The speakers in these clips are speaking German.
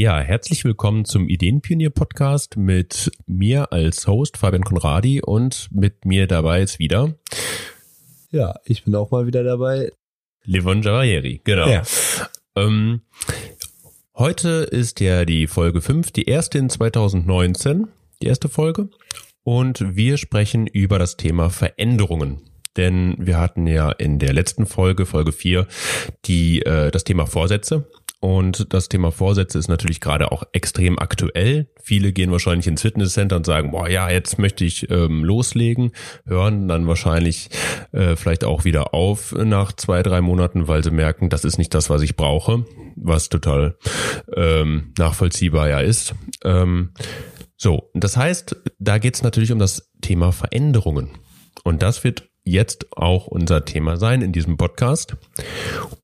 Ja, herzlich willkommen zum Ideenpionier Podcast mit mir als Host Fabian Konradi und mit mir dabei ist wieder. Ja, ich bin auch mal wieder dabei. Livon Javarieri, genau. Ja. Ähm, heute ist ja die Folge 5, die erste in 2019, die erste Folge. Und wir sprechen über das Thema Veränderungen denn wir hatten ja in der letzten Folge, Folge 4, die, äh, das Thema Vorsätze und das Thema Vorsätze ist natürlich gerade auch extrem aktuell. Viele gehen wahrscheinlich ins Fitnesscenter und sagen, boah, ja, jetzt möchte ich ähm, loslegen, hören dann wahrscheinlich äh, vielleicht auch wieder auf nach zwei, drei Monaten, weil sie merken, das ist nicht das, was ich brauche, was total ähm, nachvollziehbar ja ist. Ähm, so, das heißt, da geht es natürlich um das Thema Veränderungen. Und das wird jetzt auch unser Thema sein in diesem Podcast.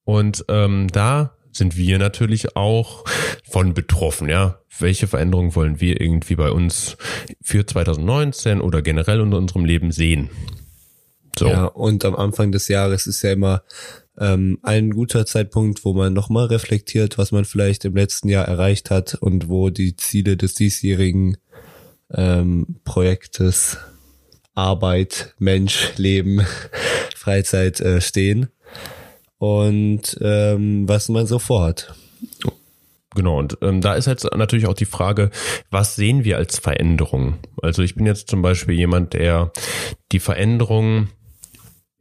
Und ähm, da sind wir natürlich auch von betroffen, ja. Welche Veränderungen wollen wir irgendwie bei uns für 2019 oder generell in unserem Leben sehen? So. Ja, und am Anfang des Jahres ist ja immer ähm, ein guter Zeitpunkt, wo man nochmal reflektiert, was man vielleicht im letzten Jahr erreicht hat und wo die Ziele des diesjährigen ähm, Projektes Arbeit, Mensch, Leben, Freizeit äh, stehen und ähm, was man so vorhat. Genau, und ähm, da ist jetzt natürlich auch die Frage, was sehen wir als Veränderung? Also ich bin jetzt zum Beispiel jemand, der die Veränderung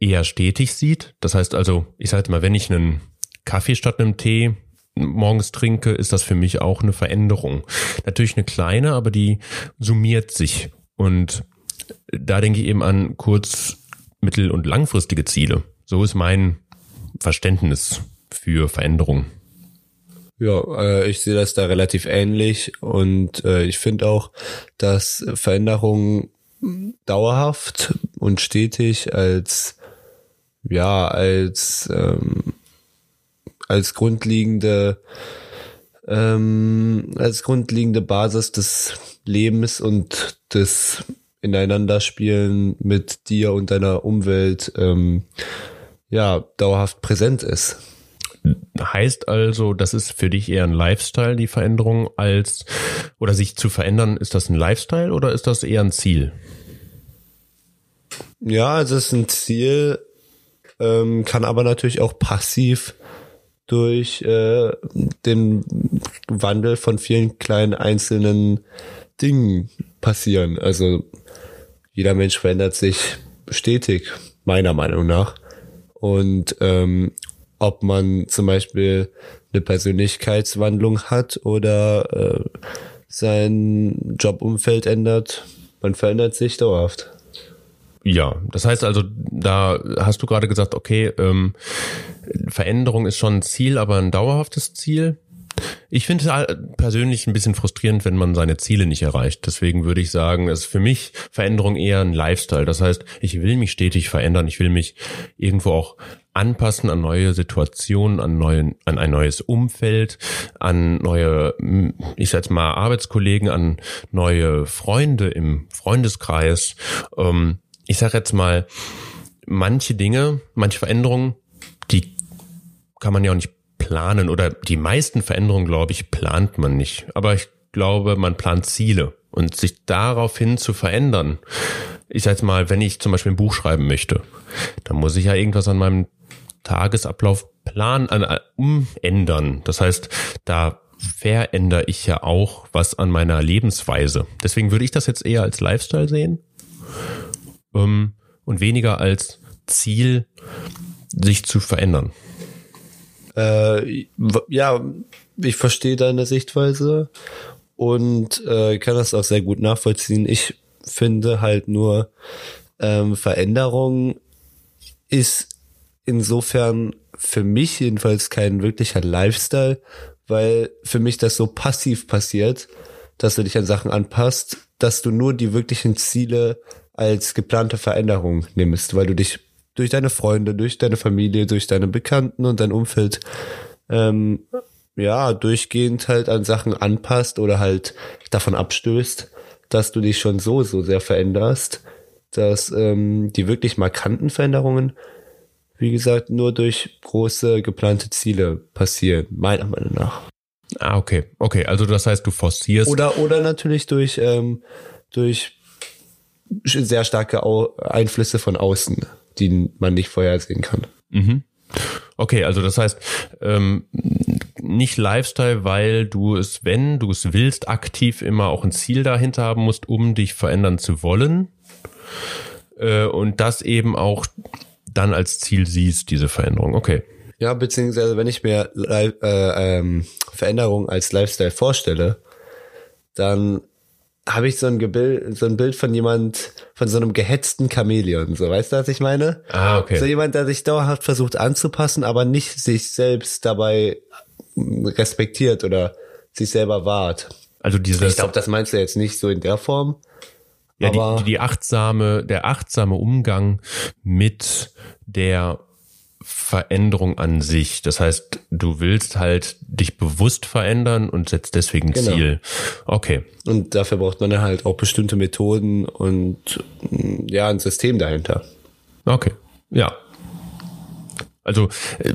eher stetig sieht. Das heißt also, ich sage mal, wenn ich einen Kaffee statt einem Tee morgens trinke, ist das für mich auch eine Veränderung. Natürlich eine kleine, aber die summiert sich. Und da denke ich eben an kurz-, mittel- und langfristige Ziele. So ist mein Verständnis für Veränderung? Ja, äh, ich sehe das da relativ ähnlich und äh, ich finde auch, dass Veränderungen dauerhaft und stetig als ja als ähm, als grundlegende ähm, als grundlegende Basis des Lebens und des Ineinanderspielen mit dir und deiner Umwelt ähm, ja, dauerhaft präsent ist. Heißt also, das ist für dich eher ein Lifestyle, die Veränderung, als oder sich zu verändern, ist das ein Lifestyle oder ist das eher ein Ziel? Ja, es ist ein Ziel, ähm, kann aber natürlich auch passiv durch äh, den Wandel von vielen kleinen einzelnen Dingen passieren. Also jeder Mensch verändert sich stetig, meiner Meinung nach. Und ähm, ob man zum Beispiel eine Persönlichkeitswandlung hat oder äh, sein Jobumfeld ändert, man verändert sich dauerhaft. Ja, das heißt also, da hast du gerade gesagt, okay, ähm, Veränderung ist schon ein Ziel, aber ein dauerhaftes Ziel. Ich finde es persönlich ein bisschen frustrierend, wenn man seine Ziele nicht erreicht. Deswegen würde ich sagen, es ist für mich Veränderung eher ein Lifestyle. Das heißt, ich will mich stetig verändern. Ich will mich irgendwo auch anpassen an neue Situationen, an neuen, an ein neues Umfeld, an neue, ich sag mal Arbeitskollegen, an neue Freunde im Freundeskreis. Ähm, ich sage jetzt mal, manche Dinge, manche Veränderungen, die kann man ja auch nicht planen oder die meisten Veränderungen, glaube ich, plant man nicht. Aber ich glaube, man plant Ziele und sich daraufhin zu verändern. Ich sag jetzt mal, wenn ich zum Beispiel ein Buch schreiben möchte, dann muss ich ja irgendwas an meinem Tagesablauf plan, an, umändern. Das heißt, da verändere ich ja auch was an meiner Lebensweise. Deswegen würde ich das jetzt eher als Lifestyle sehen ähm, und weniger als Ziel, sich zu verändern. Äh, ja, ich verstehe deine Sichtweise und äh, kann das auch sehr gut nachvollziehen. Ich finde halt nur, ähm, Veränderung ist insofern für mich jedenfalls kein wirklicher Lifestyle, weil für mich das so passiv passiert, dass du dich an Sachen anpasst, dass du nur die wirklichen Ziele als geplante Veränderung nimmst, weil du dich durch deine Freunde, durch deine Familie, durch deine Bekannten und dein Umfeld ähm, ja durchgehend halt an Sachen anpasst oder halt davon abstößt, dass du dich schon so so sehr veränderst, dass ähm, die wirklich markanten Veränderungen, wie gesagt, nur durch große geplante Ziele passieren, meiner Meinung nach. Ah, okay. Okay, also das heißt, du forcierst. Oder, oder natürlich durch, ähm, durch sehr starke Einflüsse von außen, die man nicht vorhersehen kann. Mhm. Okay, also das heißt, ähm, nicht Lifestyle, weil du es, wenn du es willst, aktiv immer auch ein Ziel dahinter haben musst, um dich verändern zu wollen. Äh, und das eben auch dann als Ziel siehst, diese Veränderung. Okay. Ja, beziehungsweise wenn ich mir äh, ähm, Veränderung als Lifestyle vorstelle, dann habe ich so ein, Gebild, so ein Bild von jemand, von so einem gehetzten Chamäleon. So, weißt du, was ich meine? Ah, okay. So jemand, der sich dauerhaft versucht anzupassen, aber nicht sich selbst dabei respektiert oder sich selber wahrt. Also dieses. Ich glaube, das meinst du jetzt nicht so in der Form. Ja, die, die, die achtsame, der achtsame Umgang mit der Veränderung an sich. Das heißt, du willst halt dich bewusst verändern und setzt deswegen genau. Ziel. Okay. Und dafür braucht man halt auch bestimmte Methoden und ja, ein System dahinter. Okay. Ja. Also äh,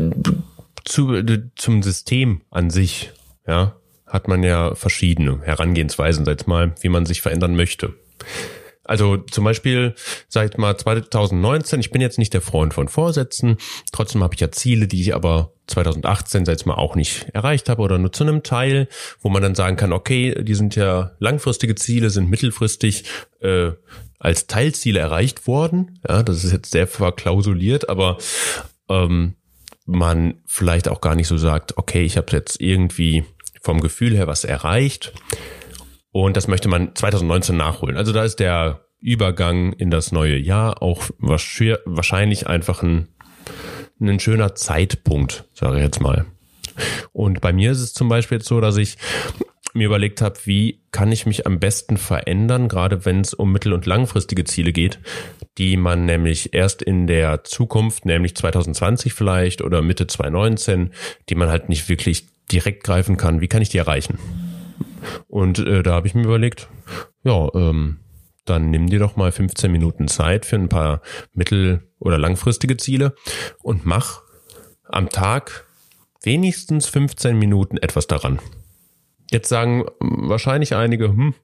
zu, zum System an sich, ja, hat man ja verschiedene Herangehensweisen, sag mal, wie man sich verändern möchte. Also zum Beispiel, seit mal 2019, ich bin jetzt nicht der Freund von Vorsätzen, trotzdem habe ich ja Ziele, die ich aber 2018, seit mal, auch nicht erreicht habe oder nur zu einem Teil, wo man dann sagen kann, okay, die sind ja langfristige Ziele, sind mittelfristig äh, als Teilziele erreicht worden. Ja, das ist jetzt sehr verklausuliert, aber ähm, man vielleicht auch gar nicht so sagt, okay, ich habe jetzt irgendwie vom Gefühl her was erreicht und das möchte man 2019 nachholen. Also da ist der Übergang in das neue Jahr auch wahrscheinlich einfach ein, ein schöner Zeitpunkt, sage ich jetzt mal. Und bei mir ist es zum Beispiel jetzt so, dass ich mir überlegt habe, wie kann ich mich am besten verändern, gerade wenn es um mittel- und langfristige Ziele geht, die man nämlich erst in der Zukunft, nämlich 2020 vielleicht oder Mitte 2019, die man halt nicht wirklich direkt greifen kann. Wie kann ich die erreichen? Und äh, da habe ich mir überlegt, ja, ähm, dann nimm dir doch mal 15 Minuten Zeit für ein paar mittel- oder langfristige Ziele und mach am Tag wenigstens 15 Minuten etwas daran. Jetzt sagen wahrscheinlich einige, hm,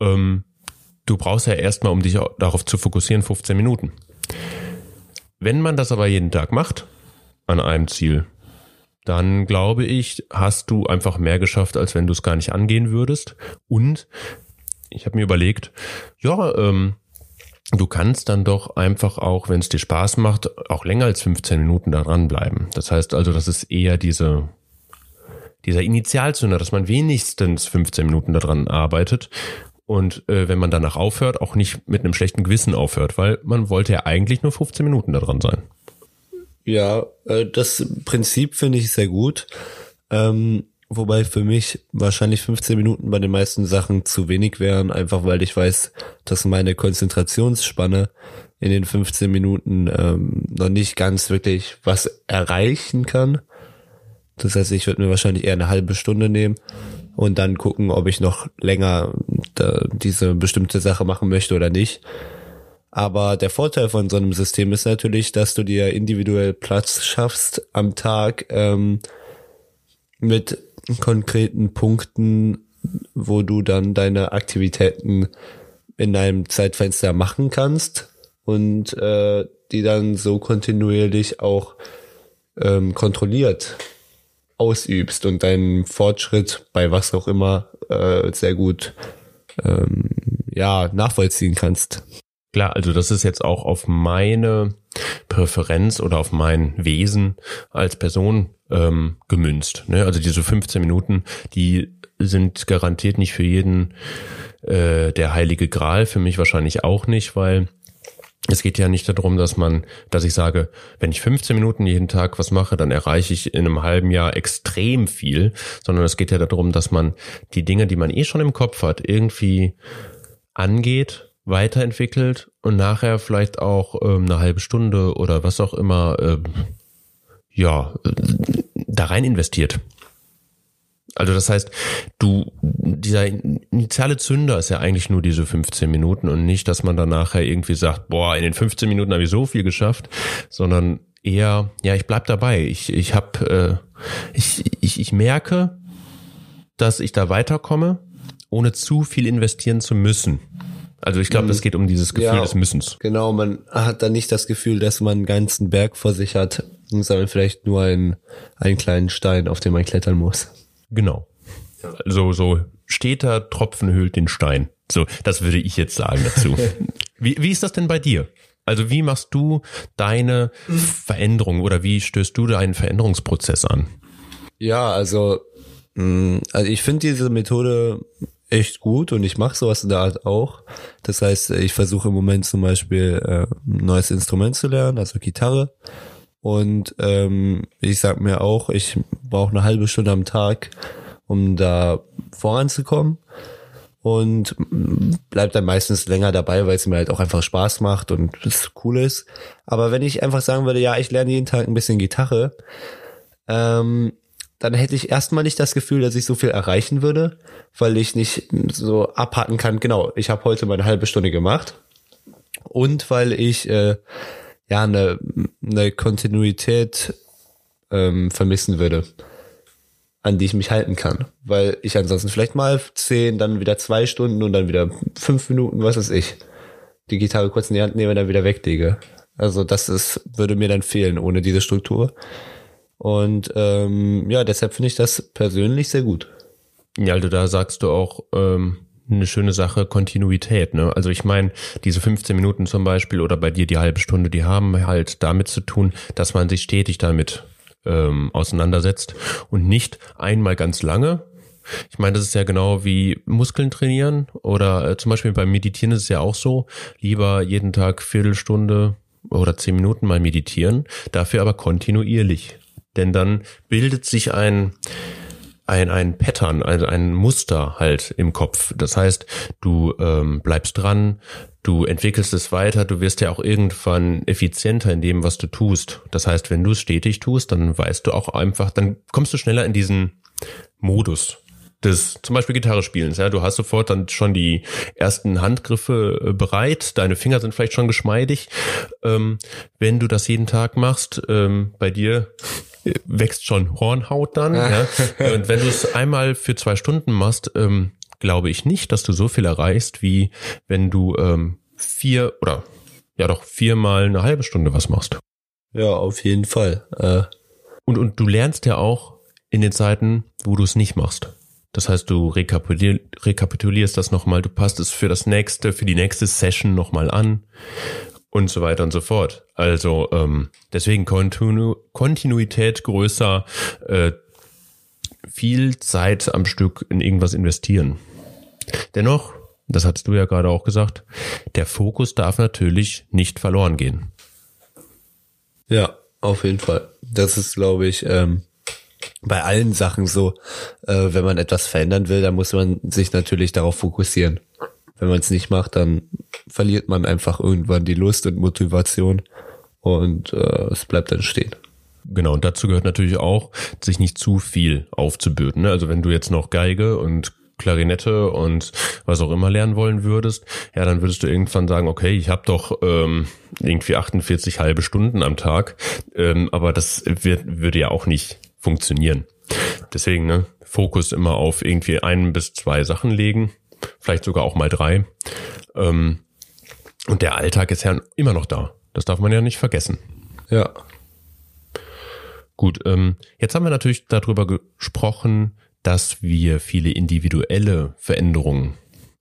ähm, du brauchst ja erstmal, um dich darauf zu fokussieren, 15 Minuten. Wenn man das aber jeden Tag macht, an einem Ziel, dann glaube ich, hast du einfach mehr geschafft, als wenn du es gar nicht angehen würdest. Und ich habe mir überlegt, ja, ähm, du kannst dann doch einfach auch, wenn es dir Spaß macht, auch länger als 15 Minuten daran bleiben. Das heißt also, das ist eher diese dieser Initialzünder, dass man wenigstens 15 Minuten daran arbeitet und äh, wenn man danach aufhört, auch nicht mit einem schlechten Gewissen aufhört, weil man wollte ja eigentlich nur 15 Minuten daran sein. Ja, äh, das Prinzip finde ich sehr gut. Ähm, wobei für mich wahrscheinlich 15 Minuten bei den meisten Sachen zu wenig wären, einfach weil ich weiß, dass meine Konzentrationsspanne in den 15 Minuten ähm, noch nicht ganz wirklich was erreichen kann. Das heißt, ich würde mir wahrscheinlich eher eine halbe Stunde nehmen und dann gucken, ob ich noch länger da, diese bestimmte Sache machen möchte oder nicht. Aber der Vorteil von so einem System ist natürlich, dass du dir individuell Platz schaffst am Tag ähm, mit konkreten Punkten, wo du dann deine Aktivitäten in einem Zeitfenster machen kannst und äh, die dann so kontinuierlich auch ähm, kontrolliert ausübst und deinen Fortschritt bei was auch immer äh, sehr gut ähm, ja nachvollziehen kannst. Klar, also das ist jetzt auch auf meine Präferenz oder auf mein Wesen als Person ähm, gemünzt. Ne? Also diese 15 Minuten, die sind garantiert nicht für jeden äh, der heilige Gral, für mich wahrscheinlich auch nicht, weil es geht ja nicht darum, dass man, dass ich sage, wenn ich 15 Minuten jeden Tag was mache, dann erreiche ich in einem halben Jahr extrem viel, sondern es geht ja darum, dass man die Dinge, die man eh schon im Kopf hat, irgendwie angeht weiterentwickelt und nachher vielleicht auch ähm, eine halbe Stunde oder was auch immer, ähm, ja, da rein investiert. Also das heißt, du, dieser initiale Zünder ist ja eigentlich nur diese 15 Minuten und nicht, dass man dann nachher irgendwie sagt, boah, in den 15 Minuten habe ich so viel geschafft, sondern eher, ja, ich bleib dabei. Ich, ich habe, äh, ich, ich, ich merke, dass ich da weiterkomme, ohne zu viel investieren zu müssen. Also ich glaube, es geht um dieses Gefühl Ja. des Müssens. Genau, man hat dann nicht das Gefühl, dass man einen ganzen Berg vor sich hat, sondern vielleicht nur einen, einen kleinen Stein, auf den man klettern muss. Genau. So, so steter Tropfen höhlt den Stein. So, das würde ich jetzt sagen dazu. wie, wie ist das denn bei dir? Also wie machst du deine Veränderung oder wie stößt du deinen Veränderungsprozess an? Ja, also, mh, also ich finde diese Methode echt gut und ich mache sowas in der Art auch. Das heißt, ich versuche im Moment zum Beispiel äh, ein neues Instrument zu lernen, also Gitarre. Und ähm, ich sag mir auch, ich brauche eine halbe Stunde am Tag, um da voranzukommen. Und bleib dann meistens länger dabei, weil es mir halt auch einfach Spaß macht und es cool ist. Aber wenn ich einfach sagen würde, ja, ich lerne jeden Tag ein bisschen Gitarre, ähm, dann hätte ich erstmal nicht das Gefühl, dass ich so viel erreichen würde, weil ich nicht so abhaken kann. Genau, ich habe heute meine halbe Stunde gemacht und weil ich äh, ja eine, eine Kontinuität ähm, vermissen würde, an die ich mich halten kann, weil ich ansonsten vielleicht mal zehn, dann wieder zwei Stunden und dann wieder fünf Minuten, was weiß ich, die Gitarre kurz in die Hand nehme und dann wieder weglege. Also das ist würde mir dann fehlen ohne diese Struktur. Und ähm, ja, deshalb finde ich das persönlich sehr gut. Ja, also da sagst du auch ähm, eine schöne Sache, Kontinuität. Ne? Also ich meine, diese 15 Minuten zum Beispiel oder bei dir die halbe Stunde, die haben halt damit zu tun, dass man sich stetig damit ähm, auseinandersetzt und nicht einmal ganz lange. Ich meine, das ist ja genau wie Muskeln trainieren oder äh, zum Beispiel beim Meditieren ist es ja auch so, lieber jeden Tag Viertelstunde oder zehn Minuten mal meditieren, dafür aber kontinuierlich. Denn dann bildet sich ein, ein, ein Pattern, also ein Muster halt im Kopf. Das heißt, du ähm, bleibst dran, du entwickelst es weiter, du wirst ja auch irgendwann effizienter in dem, was du tust. Das heißt, wenn du es stetig tust, dann weißt du auch einfach, dann kommst du schneller in diesen Modus des zum Beispiel Gitarre spielens. Ja, du hast sofort dann schon die ersten Handgriffe äh, bereit, deine Finger sind vielleicht schon geschmeidig. Ähm, wenn du das jeden Tag machst, ähm, bei dir äh, wächst schon Hornhaut dann. ja. Und wenn du es einmal für zwei Stunden machst, ähm, glaube ich nicht, dass du so viel erreichst, wie wenn du ähm, vier oder ja doch viermal eine halbe Stunde was machst. Ja, auf jeden Fall. Äh, Und, und du lernst ja auch in den Zeiten, wo du es nicht machst. Das heißt, du rekapitulier, rekapitulierst das nochmal, du passt es für das nächste, für die nächste Session nochmal an und so weiter und so fort. Also ähm, deswegen Kontinu Kontinuität größer, äh, viel Zeit am Stück in irgendwas investieren. Dennoch, das hattest du ja gerade auch gesagt, der Fokus darf natürlich nicht verloren gehen. Ja, auf jeden Fall. Das ist, glaube ich, ähm, bei allen Sachen so. Äh, wenn man etwas verändern will, dann muss man sich natürlich darauf fokussieren. Wenn man es nicht macht, dann verliert man einfach irgendwann die Lust und Motivation und äh, es bleibt dann stehen. Genau, und dazu gehört natürlich auch, sich nicht zu viel aufzubürden. ne? Also wenn du jetzt noch Geige und Klarinette und was auch immer lernen wollen würdest, ja, dann würdest du irgendwann sagen, okay, ich habe doch ähm, irgendwie 48 halbe Stunden am Tag, ähm, aber das wird, würde ja auch nicht funktionieren. Deswegen, ne, Fokus immer auf irgendwie ein bis zwei Sachen legen, vielleicht sogar auch mal drei. Ähm, und der Alltag ist ja immer noch da. Das darf man ja nicht vergessen. Ja. Gut, ähm, jetzt haben wir natürlich darüber gesprochen, dass wir viele individuelle Veränderungen,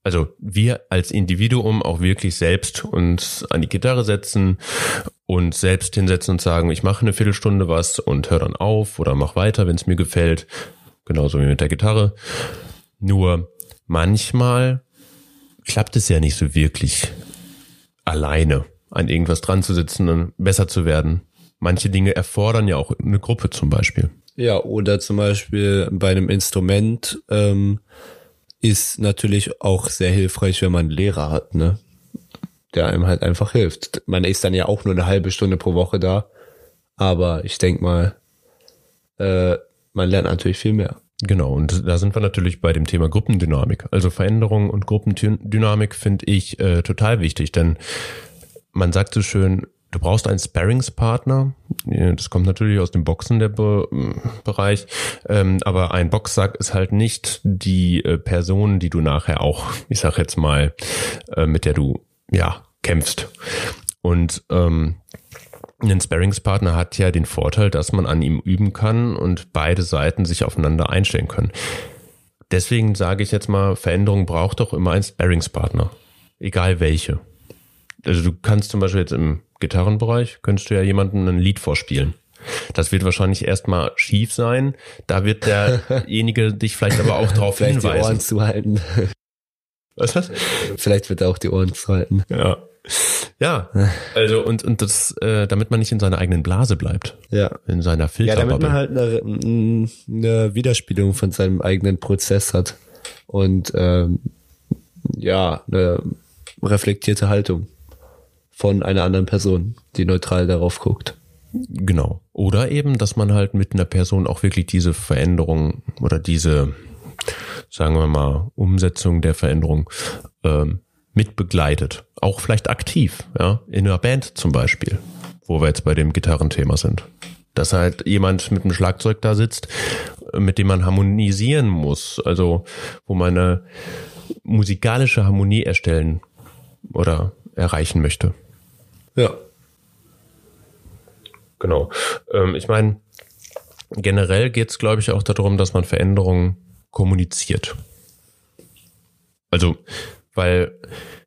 also wir als Individuum auch wirklich selbst uns an die Gitarre setzen und selbst hinsetzen und sagen, ich mache eine Viertelstunde was und höre dann auf oder mach weiter, wenn es mir gefällt. Genauso wie mit der Gitarre. Nur manchmal klappt es ja nicht so wirklich alleine an irgendwas dran zu sitzen und besser zu werden. Manche Dinge erfordern ja auch eine Gruppe zum Beispiel. Ja, oder zum Beispiel bei einem Instrument ähm, ist natürlich auch sehr hilfreich, wenn man einen Lehrer hat, ne? Der einem halt einfach hilft. Man ist dann ja auch nur eine halbe Stunde pro Woche da, aber ich denk mal, äh, man lernt natürlich viel mehr. Genau, und da sind wir natürlich bei dem Thema Gruppendynamik. Also Veränderung und Gruppendynamik finde ich äh, total wichtig, denn man sagt so schön, du brauchst einen Sparringspartner. Das kommt natürlich aus dem Boxen der Be Bereich, ähm, aber ein Boxsack ist halt nicht die äh, Person, die du nachher auch, ich sag jetzt mal, äh, mit der du ja kämpfst. Und ähm, ein Sparringspartner hat ja den Vorteil, dass man an ihm üben kann und beide Seiten sich aufeinander einstellen können. Deswegen sage ich jetzt mal, Veränderung braucht doch immer einen Sparringspartner. Egal welche. Also du kannst zum Beispiel jetzt im Gitarrenbereich, könntest du ja jemandem ein Lied vorspielen. Das wird wahrscheinlich erstmal schief sein. Da wird derjenige dich vielleicht aber auch darauf Vielleicht hinweisen. die Ohren zuhalten. Was das? Vielleicht wird er auch die Ohren zuhalten. Ja. Ja, also und, und das, äh, damit man nicht in seiner eigenen Blase bleibt, Ja. in seiner Ja, Filterbubble. damit man halt eine, eine Widerspiegelung von seinem eigenen Prozess hat. Und ähm, ja, eine reflektierte Haltung von einer anderen Person, die neutral darauf guckt. Genau. Oder eben, dass man halt mit einer Person auch wirklich diese Veränderung oder diese, sagen wir mal, Umsetzung der Veränderung ähm, mit begleitet. Auch vielleicht aktiv, ja, in einer Band zum Beispiel, wo wir jetzt bei dem Gitarrenthema sind. Dass halt jemand mit einem Schlagzeug da sitzt, äh, mit dem man harmonisieren muss, also wo man eine musikalische Harmonie erstellen oder erreichen möchte. Ja. Genau. Ähm, ich meine, generell geht es, glaube ich, auch darum, dass man Veränderungen kommuniziert. Also, weil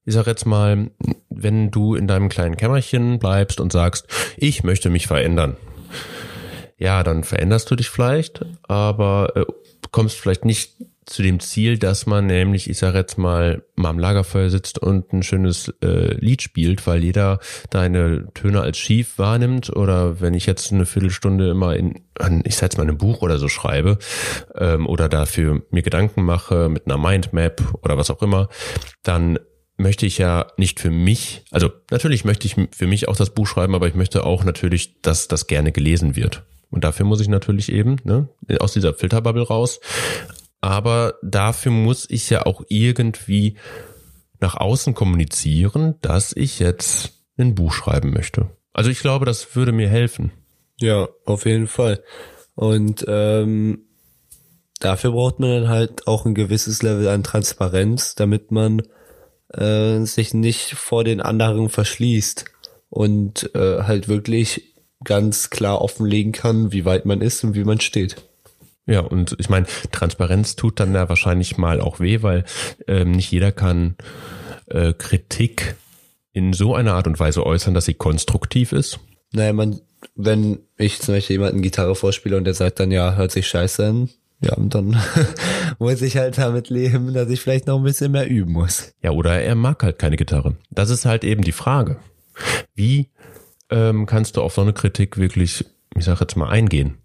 ich sag jetzt mal, wenn du in deinem kleinen Kämmerchen bleibst und sagst, ich möchte mich verändern, ja, dann veränderst du dich vielleicht, aber äh, kommst vielleicht nicht zu dem Ziel, dass man nämlich, ich sage jetzt mal, mal am Lagerfeuer sitzt und ein schönes äh, Lied spielt, weil jeder deine Töne als schief wahrnimmt oder wenn ich jetzt eine Viertelstunde immer in, an, ich sag jetzt mal, ein Buch oder so schreibe ähm, oder dafür mir Gedanken mache mit einer Mindmap oder was auch immer, dann möchte ich ja nicht für mich, also natürlich möchte ich für mich auch das Buch schreiben, aber ich möchte auch natürlich, dass das gerne gelesen wird. Und dafür muss ich natürlich eben ne, aus dieser Filterbubble raus. Aber dafür muss ich ja auch irgendwie nach außen kommunizieren, dass ich jetzt ein Buch schreiben möchte. Also ich glaube, das würde mir helfen. Ja, auf jeden Fall. Und ähm, dafür braucht man dann halt auch ein gewisses Level an Transparenz, damit man äh, sich nicht vor den anderen verschließt und äh, halt wirklich ganz klar offenlegen kann, wie weit man ist und wie man steht. Ja, und ich meine, Transparenz tut dann ja wahrscheinlich mal auch weh, weil ähm, nicht jeder kann äh, Kritik in so einer Art und Weise äußern, dass sie konstruktiv ist. Naja, man, wenn ich zum Beispiel jemanden Gitarre vorspiele und der sagt dann, ja, hört sich scheiße an, ja, und dann muss ich halt damit leben, dass ich vielleicht noch ein bisschen mehr üben muss. Ja, oder er mag halt keine Gitarre. Das ist halt eben die Frage. Wie ähm, kannst du auf so eine Kritik wirklich, ich sag jetzt mal, eingehen?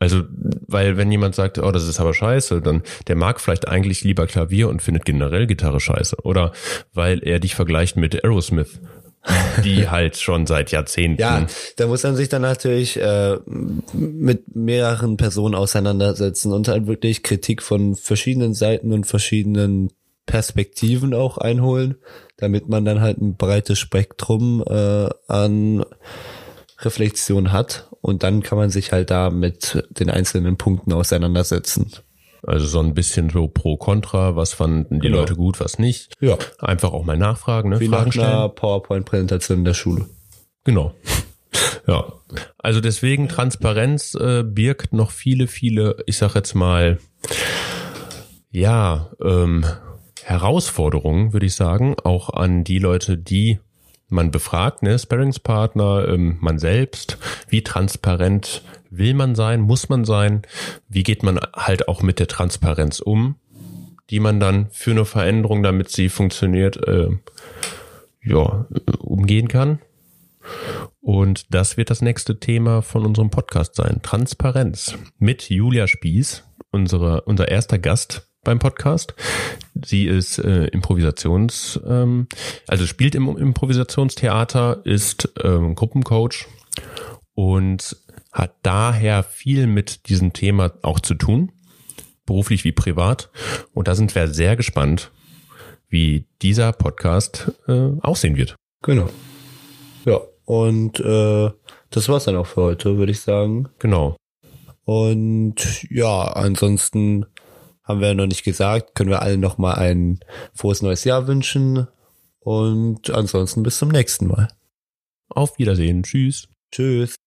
Also, weil wenn jemand sagt, oh, das ist aber scheiße, dann der mag vielleicht eigentlich lieber Klavier und findet generell Gitarre scheiße. Oder weil er dich vergleicht mit Aerosmith, die halt schon seit Jahrzehnten. Ja, da muss man sich dann natürlich äh, mit mehreren Personen auseinandersetzen und halt wirklich Kritik von verschiedenen Seiten und verschiedenen Perspektiven auch einholen, damit man dann halt ein breites Spektrum äh, an Reflexion hat und dann kann man sich halt da mit den einzelnen Punkten auseinandersetzen. Also so ein bisschen so pro kontra, was fanden die Genau. Leute gut, was nicht. Ja. Einfach auch mal nachfragen, ne? Wie Fragen nach stellen. einer PowerPoint-Präsentation in der Schule. Genau. Ja. Also deswegen Transparenz äh, birgt noch viele, viele, ich sag jetzt mal, ja, ähm, Herausforderungen, würde ich sagen, auch an die Leute, die man befragt, ne, Sparringspartner, ähm, man selbst, wie transparent will man sein, muss man sein, wie geht man halt auch mit der Transparenz um, die man dann für eine Veränderung, damit sie funktioniert, äh, ja, umgehen kann. Und das wird das nächste Thema von unserem Podcast sein. Transparenz mit Julia Spieß, unsere, unser erster Gast beim Podcast. Sie ist äh, Improvisations, ähm, also spielt im Improvisationstheater, ist ähm, Gruppencoach und hat daher viel mit diesem Thema auch zu tun, beruflich wie privat. Und da sind wir sehr gespannt, wie dieser Podcast äh, aussehen wird. Genau. Ja. Und äh, das war's dann auch für heute, würde ich sagen. Genau. Und ja, ansonsten haben wir noch nicht gesagt, können wir allen nochmal ein frohes neues Jahr wünschen. Und ansonsten bis zum nächsten Mal. Auf Wiedersehen. Tschüss. Tschüss.